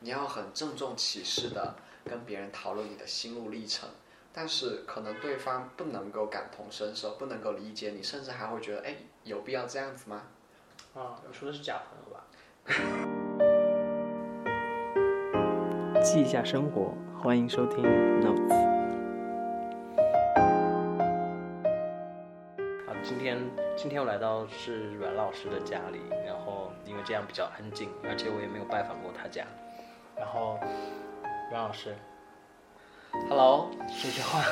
你要很郑重其事的跟别人讨论你的心路历程，但是可能对方不能够感同身受，不能够理解你，甚至还会觉得，哎，有必要这样子吗？啊，我说的是假朋友吧？记一下生活，欢迎收听 Notes。好，今天今天我来到是阮老师的家里，然后因为这样比较安静，而且我也没有拜访过他家。然后，阮老师 Hello，说句话。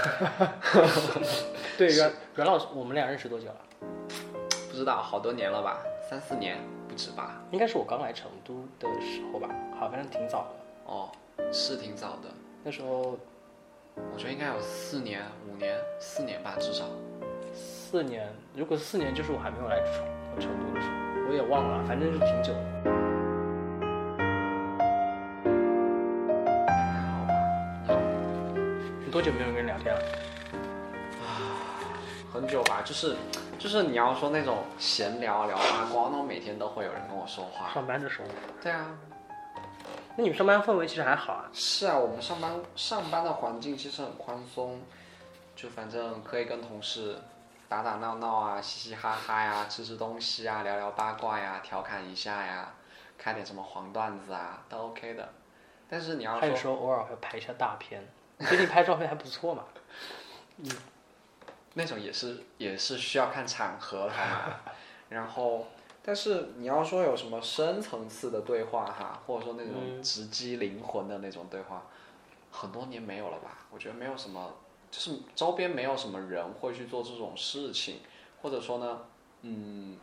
对，阮阮老师，我们俩认识多久了？不知道好多年了吧，三四年不止吧？应该是我刚来成都的时候吧，好，反正挺早的。哦，是挺早的，那时候我觉得应该有四年、五年、四年吧，至少。四年，如果四年就是我还没有来成成都的时候，我也忘了，反正是挺久的。久没有跟人聊天了？很久吧，就是就是你要说那种闲聊聊八卦，那我每天都会有人跟我说话。上班的时候。对啊，那你们上班氛围其实还好啊。是啊，我们上班上班的环境其实很宽松，就反正可以跟同事打打闹闹啊，嘻嘻哈哈呀，吃吃东西啊，聊聊八卦呀，调侃一下呀，开点什么黄段子啊，都 OK 的。但是你要还有时说候偶尔会拍一下大片，你最近拍照片还不错嘛。嗯那种也是也是需要看场合好吗？然后，但是你要说有什么深层次的对话哈，或者说那种嗯直击灵魂的那种对话，很多年没有了吧？我觉得没有什么，就是周边没有什么人会去做这种事情，或者说呢，嗯，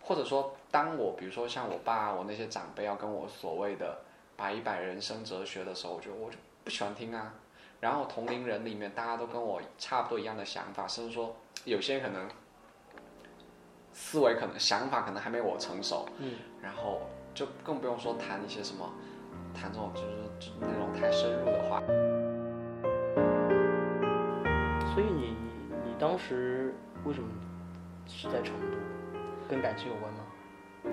或者说当我比如说像我爸我那些长辈要跟我所谓的摆一摆人生哲学的时候，我觉得我就不喜欢听啊。然后同龄人里面大家都跟我差不多一样的想法，甚至说有些人可能思维可能想法可能还没我成熟，嗯，然后就更不用说谈一些什么谈这种就是就是那种太深入的话。所以你你当时为什么是在成都？跟感情有关吗？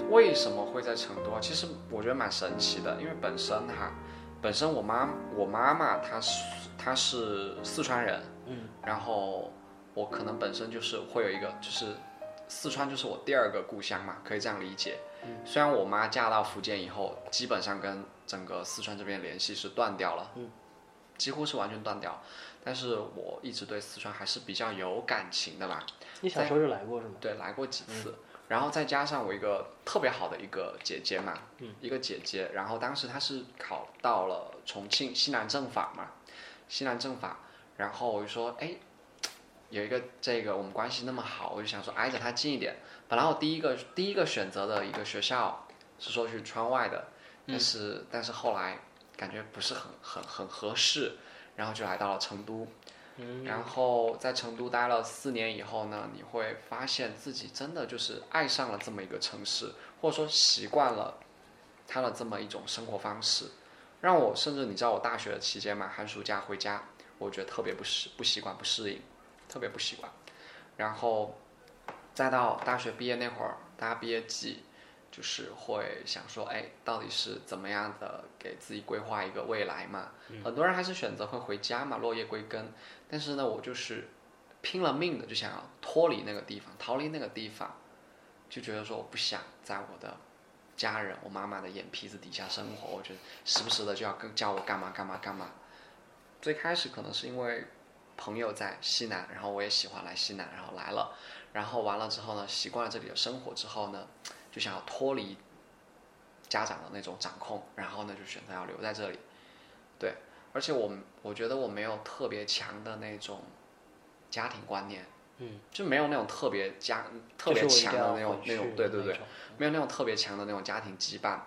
为什么会在成都啊？其实我觉得蛮神奇的，因为本身哈，本身我妈我妈妈她是她是四川人，嗯，然后我可能本身就是会有一个就是四川就是我第二个故乡嘛，可以这样理解。嗯虽然我妈嫁到福建以后，基本上跟整个四川这边联系是断掉了，嗯，几乎是完全断掉。但是我一直对四川还是比较有感情的吧。你小时候就来过是吗？对，来过几次，然后再加上我一个特别好的一个姐姐嘛，嗯一个姐姐，然后当时她是考到了重庆西南政法嘛，西南政法，然后我就说，哎，有一个这个我们关系那么好，我就想说挨着他近一点。本来我第一个第一个选择的一个学校是说去川外的，但是、但是后来感觉不是很很很合适，然后就来到了成都。嗯，然后在成都待了四年以后呢，你会发现自己真的就是爱上了这么一个城市，或者说习惯了它的这么一种生活方式，让我甚至你知道我大学的期间嘛，寒暑假回家，我觉得特别不适不习惯不适应，特别不习惯。然后再到大学毕业那会儿，大家毕业季。就是会想说，哎，到底是怎么样的给自己规划一个未来嘛？很多人还是选择会回家嘛，落叶归根。但是呢，我就是拼了命的就想要脱离那个地方，逃离那个地方，就觉得说我不想在我的家人、我妈妈的眼皮子底下生活，我觉得时不时的就要跟叫我干嘛干嘛干嘛。最开始可能是因为朋友在西南，然后我也喜欢来西南，然后来了，然后完了之后呢，习惯了这里的生活之后呢，就想要脱离家长的那种掌控，然后呢就选择要留在这里。对，而且我我觉得我没有特别强的那种家庭观念，嗯，就没有那种特别家特别强的那种那种，对对对，没有那种特别强的那种家庭羁绊，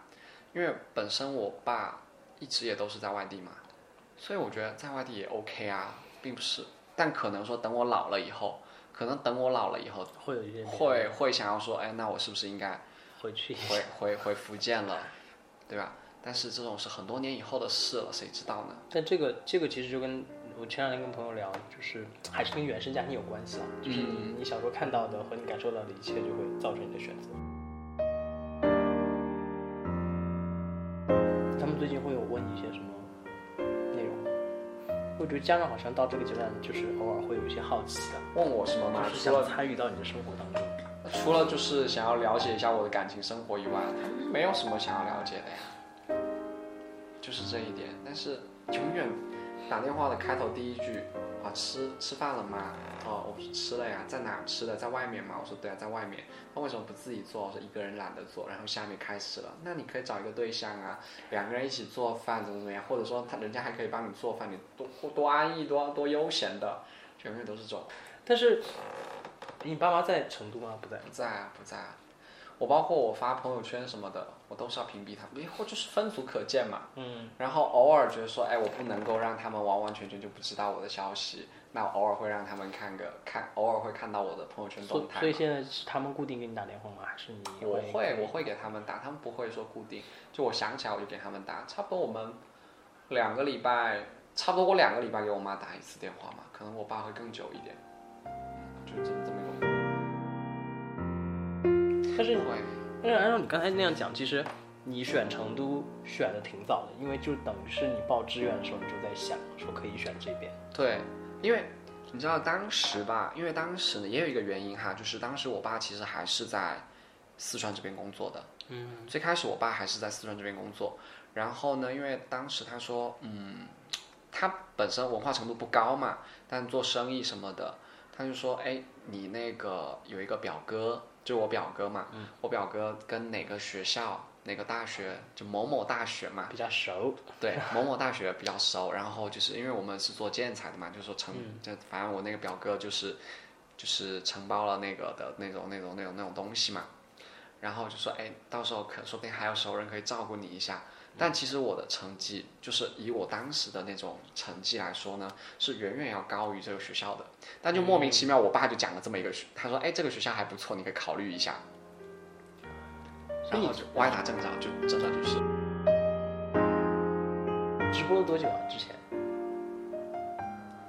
因为本身我爸一直也都是在外地嘛，所以我觉得在外地也 OK 啊，并不是，但可能说等我老了以后，可能等我老了以后，会有一点点会会想要说，哎，那我是不是应该回去。回回回福建了，对吧？但是这种是很多年以后的事了，谁知道呢？但这个这个其实就跟我前两天跟朋友聊，就是还是跟原生家庭有关系啊，就是你嗯你小时候看到的和你感受到的一切，就会造成你的选择。他们们最近会有问你一些什么内容？我觉得家长好像到这个阶段，就是偶尔会有一些好奇的，问我什么吗？就是除了想参与到你的生活当中。除了就是想要了解一下我的感情生活以外，没有什么想要了解的呀，就是这一点。但是永远打电话的开头第一句啊，吃吃饭了吗？哦，我说吃了呀，在哪吃的？在外面吗？我说对啊，在外面。那为什么不自己做？我说一个人懒得做。然后下面开始了，那你可以找一个对象啊，两个人一起做饭，怎么怎么样？或者说他人家还可以帮你做饭，你多多安逸，多多悠闲的，永远都是这种。但是你爸妈在成都吗？不在。不在啊，不在啊。我包括我发朋友圈什么的，我都是要屏蔽他们，或就是分组可见嘛。嗯。然后偶尔觉得说，哎，我不能够让他们完完全全就不知道我的消息，那偶尔会让他们看个看，偶尔会看到我的朋友圈动态所以现在是他们固定给你打电话吗？还是你我会？我会给他们打，他们不会说固定，就我想起来我就给他们打，差不多我们两个礼拜，差不多我两个礼拜给我妈打一次电话嘛，可能我爸会更久一点，就这么这么。但是。但是按照你刚才那样讲，其实你选成都选的挺早的，因为就等于是你报志愿的时候你就在想说可以选这边。对，因为你知道当时吧，因为当时呢也有一个原因哈，就是当时我爸其实还是在四川这边工作的。嗯。最开始我爸还是在四川这边工作，然后呢，因为当时他说，嗯，他本身文化程度不高嘛，但做生意什么的，他就说，哎，你那个有一个表哥，就我表哥嘛，我表哥跟哪个学校。哪个大学就某某大学嘛，比较熟。对，某某大学比较熟。然后就是因为我们是做建材的嘛，就说承，就反正我那个表哥就是，就是承包了那个的那种那种那种那种东西嘛。然后就说，哎，到时候可说不定还有熟人可以照顾你一下。但其实我的成绩，就是以我当时的那种成绩来说呢，是远远要高于这个学校的。但就莫名其妙，我爸就讲了这么一个学，他说，哎，这个学校还不错，你可以考虑一下。然后就歪打正着，就真的就是。直播了多久啊？之前？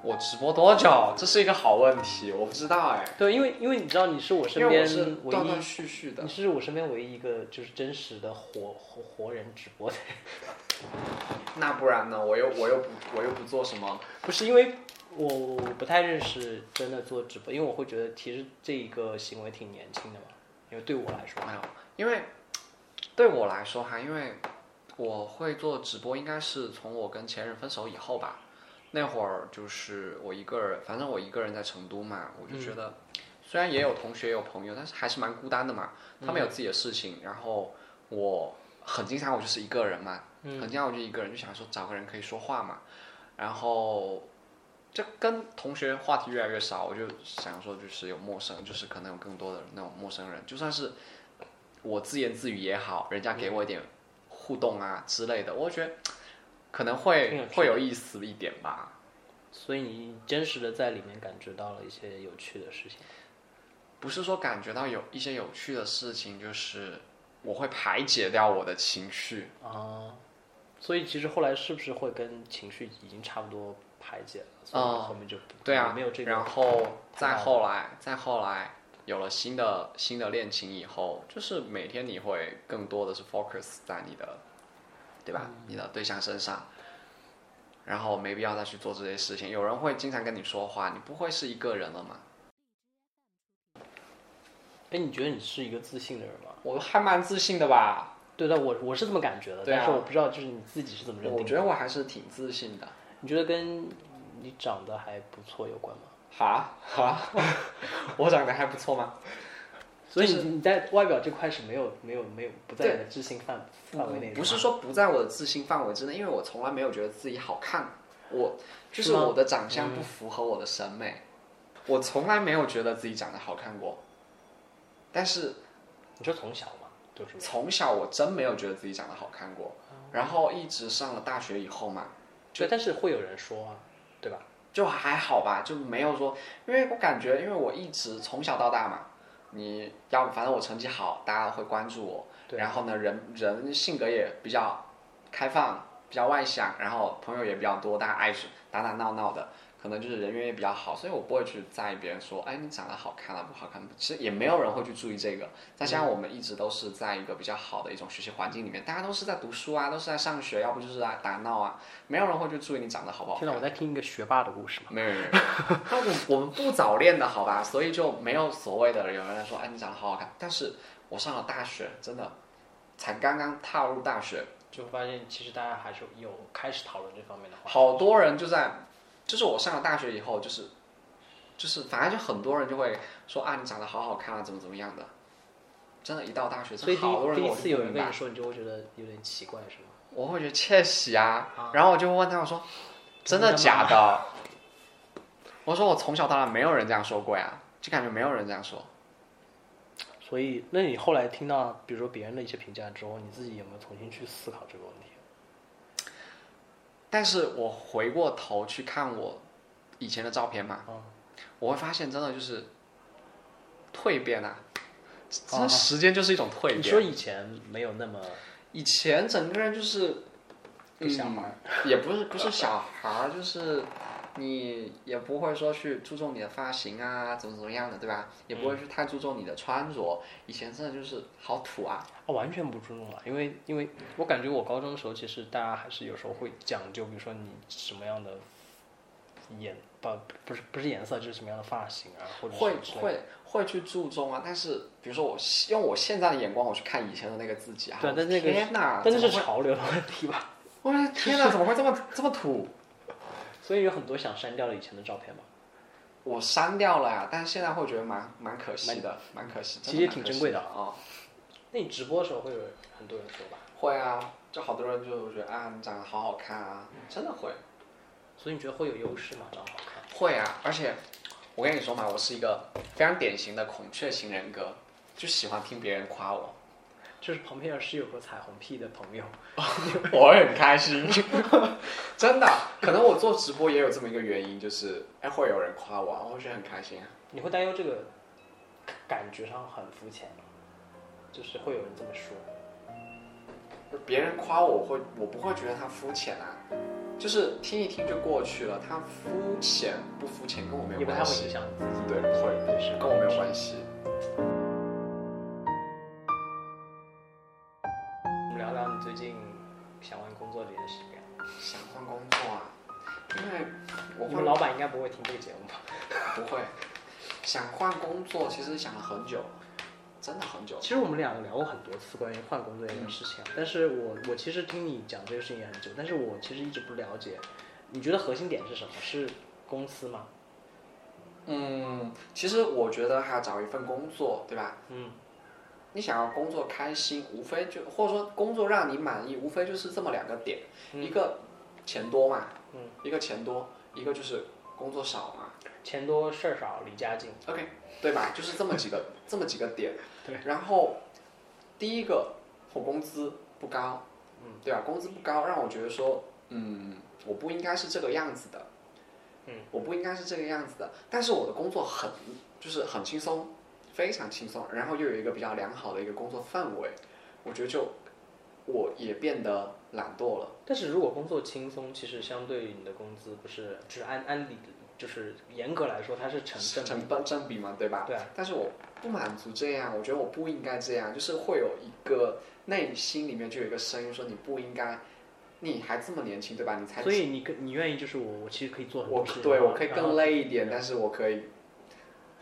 我直播多久？这是一个好问题，我不知道哎。对，因为因为你知道你是我身边断断，续续的你。是我身边唯一一个就是真实的活活活人直播的。那不然呢？我又我又不我又不做什么。不是因为我我不太认识真的做直播，因为我会觉得其实这一个行为挺年轻的嘛，因为对我来说，没有，因为对我来说哈，因为我会做直播，应该是从我跟前任分手以后吧。那会儿就是我一个人，反正我一个人在成都嘛，我就觉得，虽然也有同学也有朋友，但是还是蛮孤单的嘛。他们有自己的事情，然后我很经常我就是一个人嘛，很经常我就一个人，就想说找个人可以说话嘛。然后就跟同学话题越来越少，我就想说就是有陌生，就是可能有更多的那种陌生人，就算是我自言自语也好，人家给我一点互动啊之类的，我觉得可能会会有意思一点吧。所以你真实的在里面感觉到了一些有趣的事情。不是说感觉到有一些有趣的事情，就是我会排解掉我的情绪。啊，所以其实后来是不是会跟情绪已经差不多排解了？所以哦后面就不对啊没有这个。然后再后来，再后来有了新的新的恋情以后，就是每天你会更多的是 focus 在你的，对吧？你的对象身上，然后没必要再去做这些事情。有人会经常跟你说话，你不会是一个人了吗？哎，你觉得你是一个自信的人吗？我还蛮自信的吧？对的，我我是这么感觉的，对啊但是我不知道就是你自己是怎么认为的。我觉得我还是挺自信的。你觉得跟你长得还不错有关吗？哈哈，我长得还不错吗？所以你你在外表这块是没有没有没有不在你的自信范范围内的。不是说不在我的自信范围之内，因为我从来没有觉得自己好看，我就是我的长相不符合我的审美，我从来没有觉得自己长得好看过。但是你说从小嘛，就是从小我真没有觉得自己长得好看过，然后一直上了大学以后嘛，对，但是会有人说啊，对吧？就还好吧，就没有说，因为我感觉，因为我一直从小到大嘛，你要反正我成绩好，大家会关注我，对。然后呢，人人性格也比较开放，比较外向，然后朋友也比较多，大家爱打打闹闹的，可能就是人缘也比较好，所以我不会去在意别人说，哎，你长得好看啊不好看。其实也没有人会去注意这个。再加上我们一直都是在一个比较好的一种学习环境里面，大家都是在读书啊，都是在上学，要不就是在打闹啊，没有人会去注意你长得好不好看。现在，我在听一个学霸的故事嘛。没有没有，那我 我们不早恋的好吧，所以就没有所谓的有人说，哎，你长得好好看。但是我上了大学，真的才刚刚踏入大学，就发现其实大家还是有开始讨论这方面的话。好多人就在，就是我上了大学以后，就是就是反正就很多人就会说啊，你长得好好看啊，怎么怎么样的。真的，一到大学，所以第好多人第一次有人跟你说，你就会觉得有点奇怪，是吗？我会觉得窃喜啊，啊然后我就问他，我说真的假的？我说我从小到大没有人这样说过呀，就感觉没有人这样说。所以，那你后来听到比如说别人的一些评价之后，你自己有没有重新去思考这个问题？但是我回过头去看我以前的照片嘛，嗯我会发现真的就是蜕变啊，时间就是一种蜕变你说。以前没有那么以前整个人就是个小孩儿，也不是不是小孩儿，就是你也不会说去注重你的发型啊，怎么怎么样的，对吧？也不会去太注重你的穿着。以前真的就是好土啊，哦，完全不注重了，因为因为我感觉我高中的时候，其实大家还是有时候会讲究，比如说你什么样的颜不不是不是颜色，就是什么样的发型啊，或者会会会去注重啊。但是比如说我用我现在的眼光，我去看以前的那个自己啊，对但那个天哪，但那是潮流的问题吧？我 的天哪，怎么会这么这么土？所以有很多想删掉的以前的照片嘛，我删掉了呀，但是现在会觉得蛮蛮可惜的，蛮可惜。其实挺珍贵的啊。那你直播的时候会有很多人说吧？会啊，就好多人就觉得啊，你长得好好看啊，真的会。所以你觉得会有优势吗？长得好看？会啊，而且我跟你说嘛，我是一个非常典型的孔雀型人格，就喜欢听别人夸我，就是旁边要是有个彩虹屁的朋友，我会很开心。真的，可能我做直播也有这么一个原因，就是哎会有人夸我，我会觉得很开心啊。你会担忧这个感觉上很肤浅吗？就是会有人这么说。别人夸我，我会我不会觉得他肤浅啊，就是听一听就过去了。他肤浅不肤浅跟我没有也不太关系，会影响自己。对，会跟我没有关系。不会听这个节目吧？不会想换工作，其实想了很久，真的很久。其实我们两个聊过很多次关于换工作这件事情，但是我我其实听你讲这个事情也很久，但是我其实一直不了解，你觉得核心点是什么？是公司吗？嗯，其实我觉得还要找一份工作，对吧？嗯，你想要工作开心，无非就或者说工作让你满意，无非就是这么两个点，嗯一个钱多嘛，嗯，一个钱多，一个就是工作少嘛钱多事儿少，离家近。，OK，对吧？就是这么几个 这么几个点。对。然后第一个，我工资不高，嗯，对吧？工资不高，让我觉得说，嗯，我不应该是这个样子的，嗯，我不应该是这个样子的。但是我的工作很就是很轻松，非常轻松，然后又有一个比较良好的一个工作氛围，我觉得就我也变得懒惰了。但是如果工作轻松，其实相对于你的工资不是，就是按按理就是严格来说，它是成正。成本正比嘛，对吧？对啊。但是我不满足这样，我觉得我不应该这样，就是会有一个内心里面就有一个声音说你不应该，你还这么年轻，对吧？你才所以你跟你愿意就是我，我其实可以做很我多事对我可以更累一点，但是我可以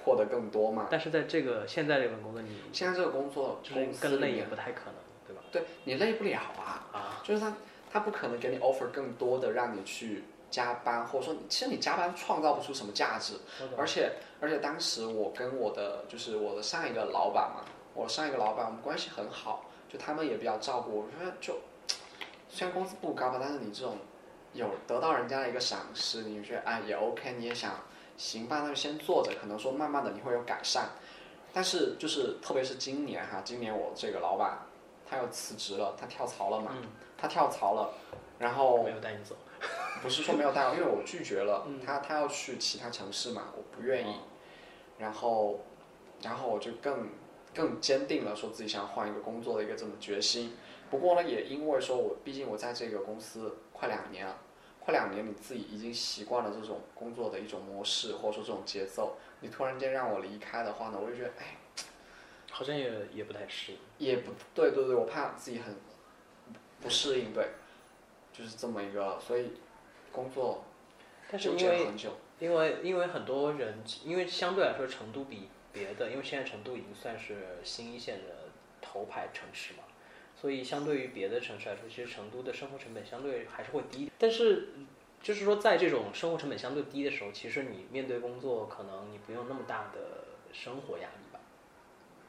获得更多嘛。但是在这个现在这份工作，你现在这个工作就是更累也，不太可能，对你累不了啊，啊，就是他他不可能给你 offer 更多的让你去加班，或者说其实你加班创造不出什么价值。而且而且当时我跟我的就是我的上一个老板嘛，我上一个老板我们关系很好，就他们也比较照顾我。我觉得就虽然工资不高吧，但是你这种有得到人家的一个赏识，你觉得哎也 OK，你也想行吧，那就先做着，可能说慢慢的你会有改善。但是就是特别是今年哈，今年我这个老板他又辞职了，他跳槽了嘛，嗯他跳槽了，然后没有带你走。不是说没有带我，因为我拒绝了，嗯他他要去其他城市嘛，我不愿意，然后，然后我就更更坚定了说自己想换一个工作的一个这么决心。不过呢，也因为说我毕竟我在这个公司快两年了，快两年你自己已经习惯了这种工作的一种模式，或者说这种节奏，你突然间让我离开的话呢，我就觉得哎，好像也也不太适应。也不对对对，我怕自己很不适应，对，就是这么一个，所以工作纠但是因为结了很久。因为因为很多人，因为相对来说成都比别的，因为现在成都已经算是新一线的头牌城市嘛，所以相对于别的城市来说，其实成都的生活成本相对还是会低。但是就是说，在这种生活成本相对低的时候，其实你面对工作，可能你不用那么大的生活压力吧？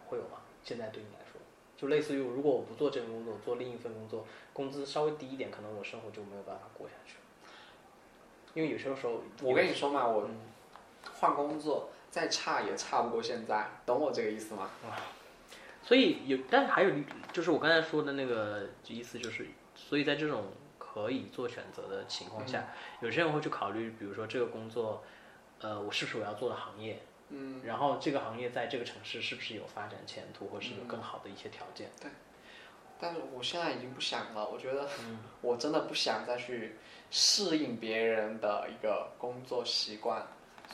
会有吗？现在对你来说，就类似于如果我不做这份工作，做另一份工作，工资稍微低一点，可能我生活就没有办法过下去。因为有些时候，我跟你说嘛，我嗯换工作再差也差不过现在，懂我这个意思吗？啊所以有，但是还有，就是我刚才说的那个意思，就是，所以在这种可以做选择的情况下，有些人会去考虑，比如说这个工作，呃，我是不是我要做的行业，嗯，然后这个行业在这个城市是不是有发展前途，或是有更好的一些条件。对但是我现在已经不想了，我觉得嗯我真的不想再去适应别人的一个工作习惯，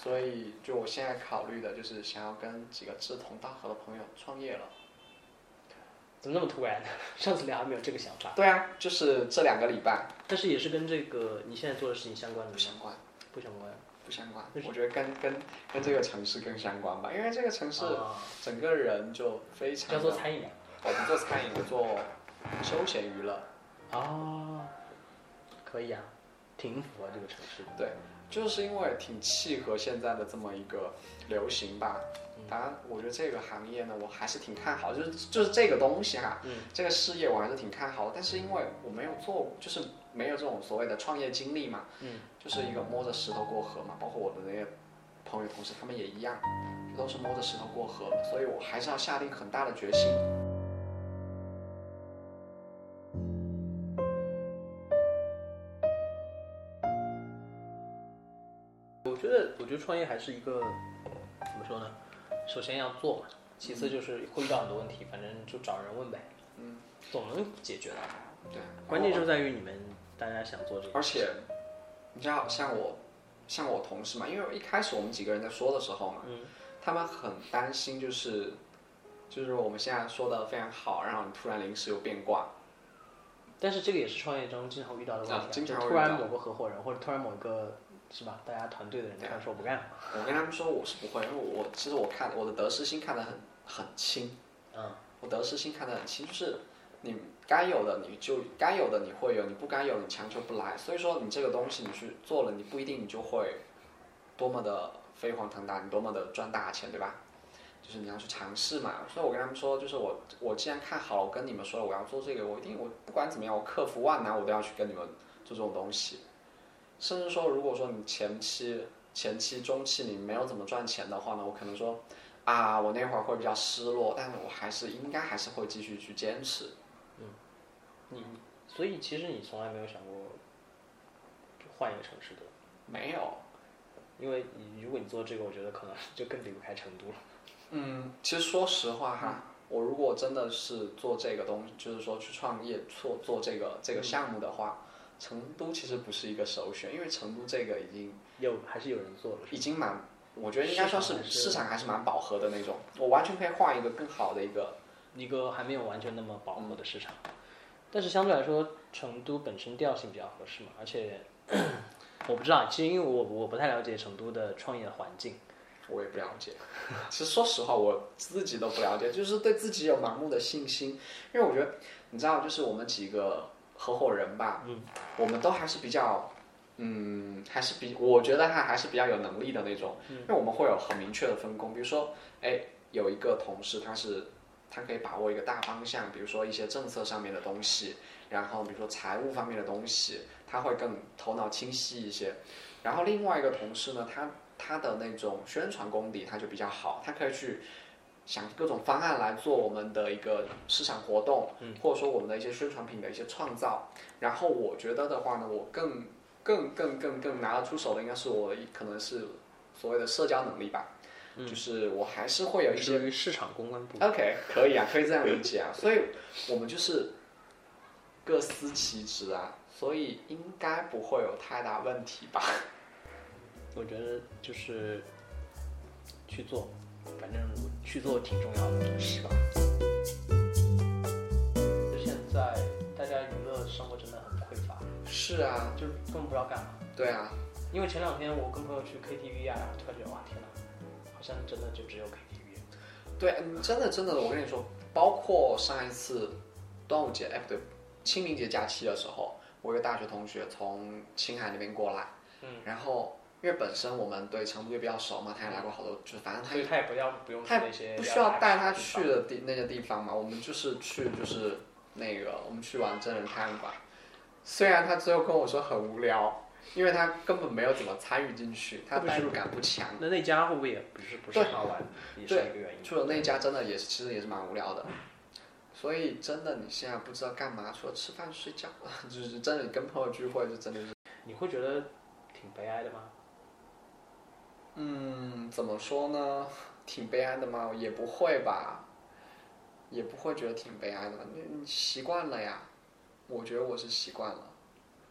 所以就我现在考虑的就是想要跟几个志同道合的朋友创业了。怎么那么突然？上次聊还没有这个想法，对啊，就是这两个礼拜但是也是跟这个你现在做的事情相关的吗，不相关，不相关。不相关我觉得跟跟跟这个城市更相关吧，因为这个城市啊整个人就非常要。做餐饮我不做餐饮，我做休闲娱乐。哦，可以啊，挺符合这个城市的。对，就是因为挺契合现在的这么一个流行吧。当然，我觉得这个行业呢，我还是挺看好，就是就是这个东西哈，嗯这个事业我还是挺看好的。但是因为我没有做过，就是没有这种所谓的创业经历嘛，嗯，就是一个摸着石头过河嘛。包括我的那些朋友同事，他们也一样，都是摸着石头过河，所以我还是要下定很大的决心。创业还是一个怎么说呢？首先要做嘛，其次就是会遇到很多问题，反正就找人问呗，嗯，总能解决的。对，关键就在于你们大家想做这个。而且，你知道，像我，像我同事嘛，因为一开始我们几个人在说的时候嘛，嗯他们很担心，就是，就是我们现在说的非常好，然后你突然临时又变卦，但是这个也是创业中经常会遇到的问题、啊经常突然某个合伙人或者突然某个是吧，大家团队的人突然说不干了。我跟他们说我是不会，因为我其实我看我的得失心看得很很轻，嗯，我得失心看得很轻，就是你该有的你就该有的你会有，你不该有你强求不来，所以说你这个东西你去做了，你不一定你就会多么的飞黄腾达，你多么的赚大钱，对吧？就是你要去尝试嘛，所以我跟他们说，就是我我既然看好了，我跟你们说了我要做这个，我一定我不管怎么样，我克服万难，我都要去跟你们做这种东西。甚至说，如果说你前期、前期、中期你没有怎么赚钱的话呢，我可能说啊，我那会儿会比较失落，但是我还是应该还是会继续去坚持。嗯。你所以其实你从来没有想过换一个城市的，没有，因为你如果你做这个，我觉得可能就更离不开成都了。嗯，其实说实话哈，我如果真的是做这个东西，就是说去创业做做这个这个项目的话，成都其实不是一个首选，因为成都这个已经有还是有人做了，已经蛮，我觉得应该算是市场还是蛮饱和的那种，我完全可以换一个更好的一个，一个还没有完全那么饱和的市场。但是相对来说，成都本身调性比较合适嘛，而且 我不知道，其实因为我我不太了解成都的创业的环境。我也不了解。其实说实话，我自己都不了解，就是对自己有盲目的信心，因为我觉得，你知道，就是我们几个合伙人吧，嗯，我们都还是比较，嗯，还是比，我觉得他还是比较有能力的那种，嗯因为我们会有很明确的分工，比如说，哎，有一个同事他是。他可以把握一个大方向，比如说一些政策上面的东西，然后比如说财务方面的东西，他会更头脑清晰一些。然后另外一个同事呢，他他的那种宣传功底他就比较好，他可以去想各种方案来做我们的一个市场活动，或者说我们的一些宣传品的一些创造。然后我觉得的话呢，我更更更更更拿得出手的应该是我可能是所谓的社交能力吧，就是我还是会有一些市场公关部。OK，可以啊，可以这样理解啊。所以我们就是各司其职啊。所以应该不会有太大问题吧？我觉得就是去做，反正去做挺重要的，是吧？现在大家娱乐生活真的很匮乏，是啊，就根本不知道干嘛。对啊，因为前两天我跟朋友去 KTV 啊，然后突然觉得哇天哪，好像真的就只有 KTV。对，嗯真的真的，我跟你说，包括上一次端午节，哎不对，清明节假期的时候，我一个大学同学从青海那边过来，嗯，然后因为本身我们对成都也比较熟嘛，他也来过好多，就是反正他他也不要不用那些不需要带他去的地那些地方嘛，我们就是去就是那个我们去玩真人探馆，虽然他最后跟我说很无聊，因为他根本没有怎么参与进去，他代入感不强。那那家会不会也不是不是好玩，也是一个原因。除了那家真的也是，其实也是蛮无聊的。所以真的你现在不知道干嘛，除了吃饭睡觉，就是真的你跟朋友聚会就真的是，你会觉得挺悲哀的吗？嗯，怎么说呢？挺悲哀的吗？也不会吧，也不会觉得挺悲哀的吧。你你习惯了呀，我觉得我是习惯了。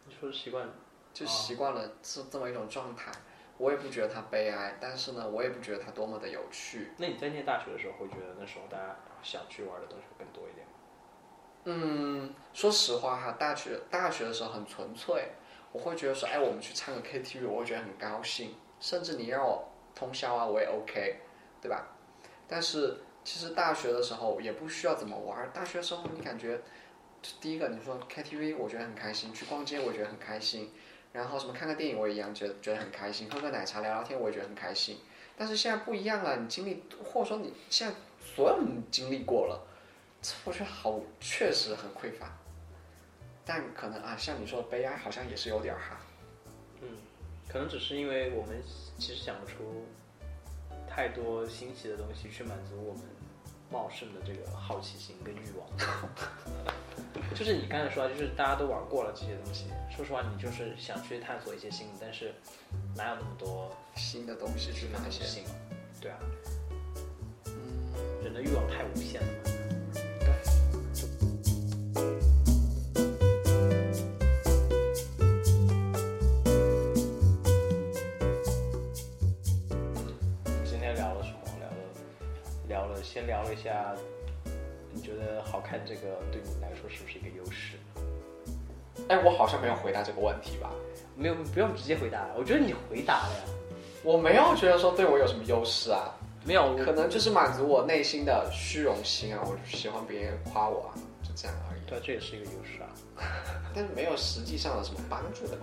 你说习惯就习惯了是这么一种状态。我也不觉得它悲哀，但是呢，我也不觉得它多么的有趣。那你在念大学的时候，会觉得那时候大家想去玩的东西会更多一点吗？嗯，说实话哈，大学大学的时候很纯粹，我会觉得说，哎，我们去唱个 KTV，我会觉得很高兴，甚至你让我通宵啊，我也 OK，对吧？但是其实大学的时候也不需要怎么玩，大学的时候你感觉，第一个你说 KTV，我觉得很开心，去逛街我觉得很开心，然后什么看个电影我也一样觉得觉得很开心，喝个奶茶聊聊天我也觉得很开心。但是现在不一样了，你经历或者说你现在所有你经历过了，我觉得好确实很匮乏。但可能啊，像你说的悲哀，好像也是有点哈。嗯，可能只是因为我们其实想不出太多新奇的东西去满足我们茂盛的这个好奇心跟欲望。就是你刚才说，就是大家都玩过了这些东西。说实话，你就是想去探索一些新的，但是哪有那么多新的东西去发现，新？对啊，嗯，人的欲望太无限了先聊了一下，你觉得好看这个对你来说是不是一个优势？哎，我好像没有回答这个问题吧？没有，不用直接回答。我觉得你回答了呀。我没有觉得说对我有什么优势啊，没有，可能就是满足我内心的虚荣心啊，我就喜欢别人夸我啊，就这样而已。对，这也是一个优势啊。但是没有实际上有什么帮助的嘛。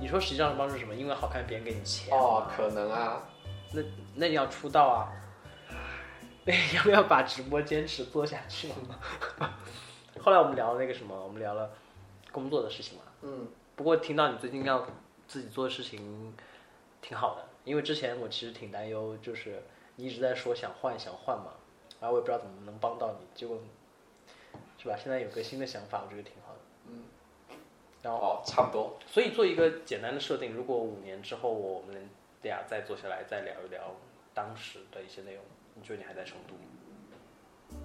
你说实际上的帮助是什么？因为好看，别人给你钱。哦，可能啊。那那你要出道啊？那 要不要把直播坚持做下去嘛？后来我们聊了那个什么，我们聊了工作的事情嘛。嗯，不过听到你最近要自己做的事情，挺好的。因为之前我其实挺担忧，就是你一直在说想换想换嘛，然后我也不知道怎么能帮到你，结果是吧？现在有个新的想法，我觉得挺好的。嗯。然后哦，差不多。所以做一个简单的设定，如果五年之后我们俩再坐下来再聊一聊当时的一些内容，你觉得你还在成都吗？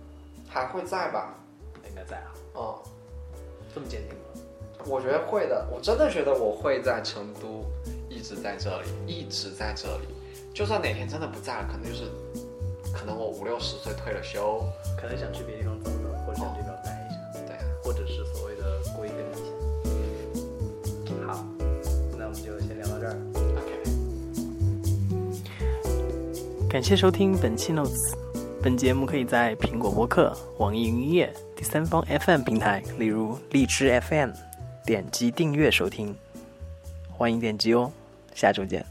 还会在吧？应该在啊，哦，这么坚定吗？我觉得会的，我真的觉得我会在成都一直在这里，一直在这里。就算哪天真的不在了，可能就是，可能我五六十岁退了休，可能想去别的地方走感谢收听本期 Notes。本节目可以在苹果播客、网易云音乐、第三方 FM 平台，例如荔枝 FM，点击订阅收听。欢迎点击哦，下周见。